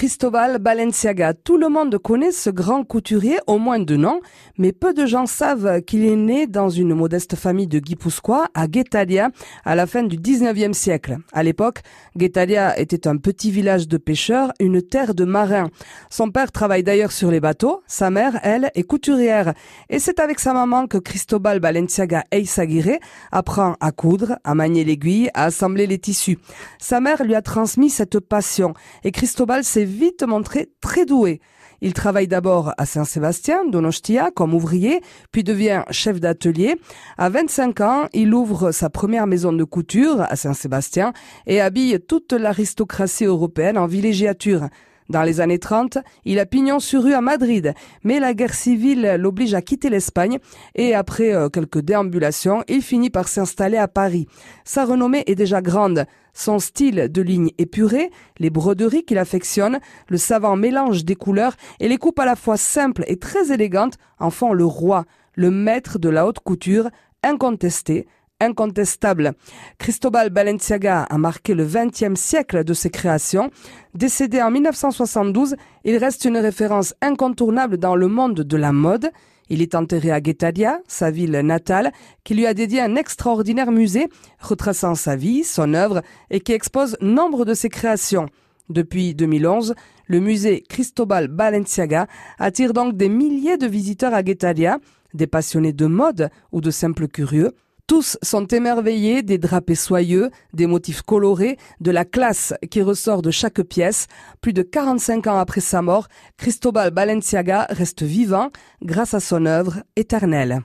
Cristobal Balenciaga. Tout le monde connaît ce grand couturier, au moins de nom, mais peu de gens savent qu'il est né dans une modeste famille de Guipuscoa à Guetalia à la fin du 19e siècle. À l'époque, Guetalia était un petit village de pêcheurs, une terre de marins. Son père travaille d'ailleurs sur les bateaux, sa mère, elle, est couturière. Et c'est avec sa maman que Cristobal Balenciaga Eisaguirre apprend à coudre, à manier l'aiguille, à assembler les tissus. Sa mère lui a transmis cette passion et Cristobal s'est vite montré très doué. Il travaille d'abord à Saint-Sébastien, Donostia, comme ouvrier, puis devient chef d'atelier. À 25 ans, il ouvre sa première maison de couture à Saint-Sébastien et habille toute l'aristocratie européenne en villégiature. Dans les années 30, il a pignon sur rue à Madrid, mais la guerre civile l'oblige à quitter l'Espagne et après euh, quelques déambulations, il finit par s'installer à Paris. Sa renommée est déjà grande. Son style de ligne épurée, les broderies qu'il affectionne, le savant mélange des couleurs et les coupes à la fois simples et très élégantes en font le roi, le maître de la haute couture, incontesté, incontestable. Cristobal Balenciaga a marqué le XXe siècle de ses créations. Décédé en 1972, il reste une référence incontournable dans le monde de la mode. Il est enterré à Guetalia, sa ville natale, qui lui a dédié un extraordinaire musée retraçant sa vie, son œuvre et qui expose nombre de ses créations. Depuis 2011, le musée Cristobal Balenciaga attire donc des milliers de visiteurs à Guetalia, des passionnés de mode ou de simples curieux. Tous sont émerveillés des drapés soyeux, des motifs colorés, de la classe qui ressort de chaque pièce. Plus de 45 ans après sa mort, Cristobal Balenciaga reste vivant grâce à son œuvre éternelle.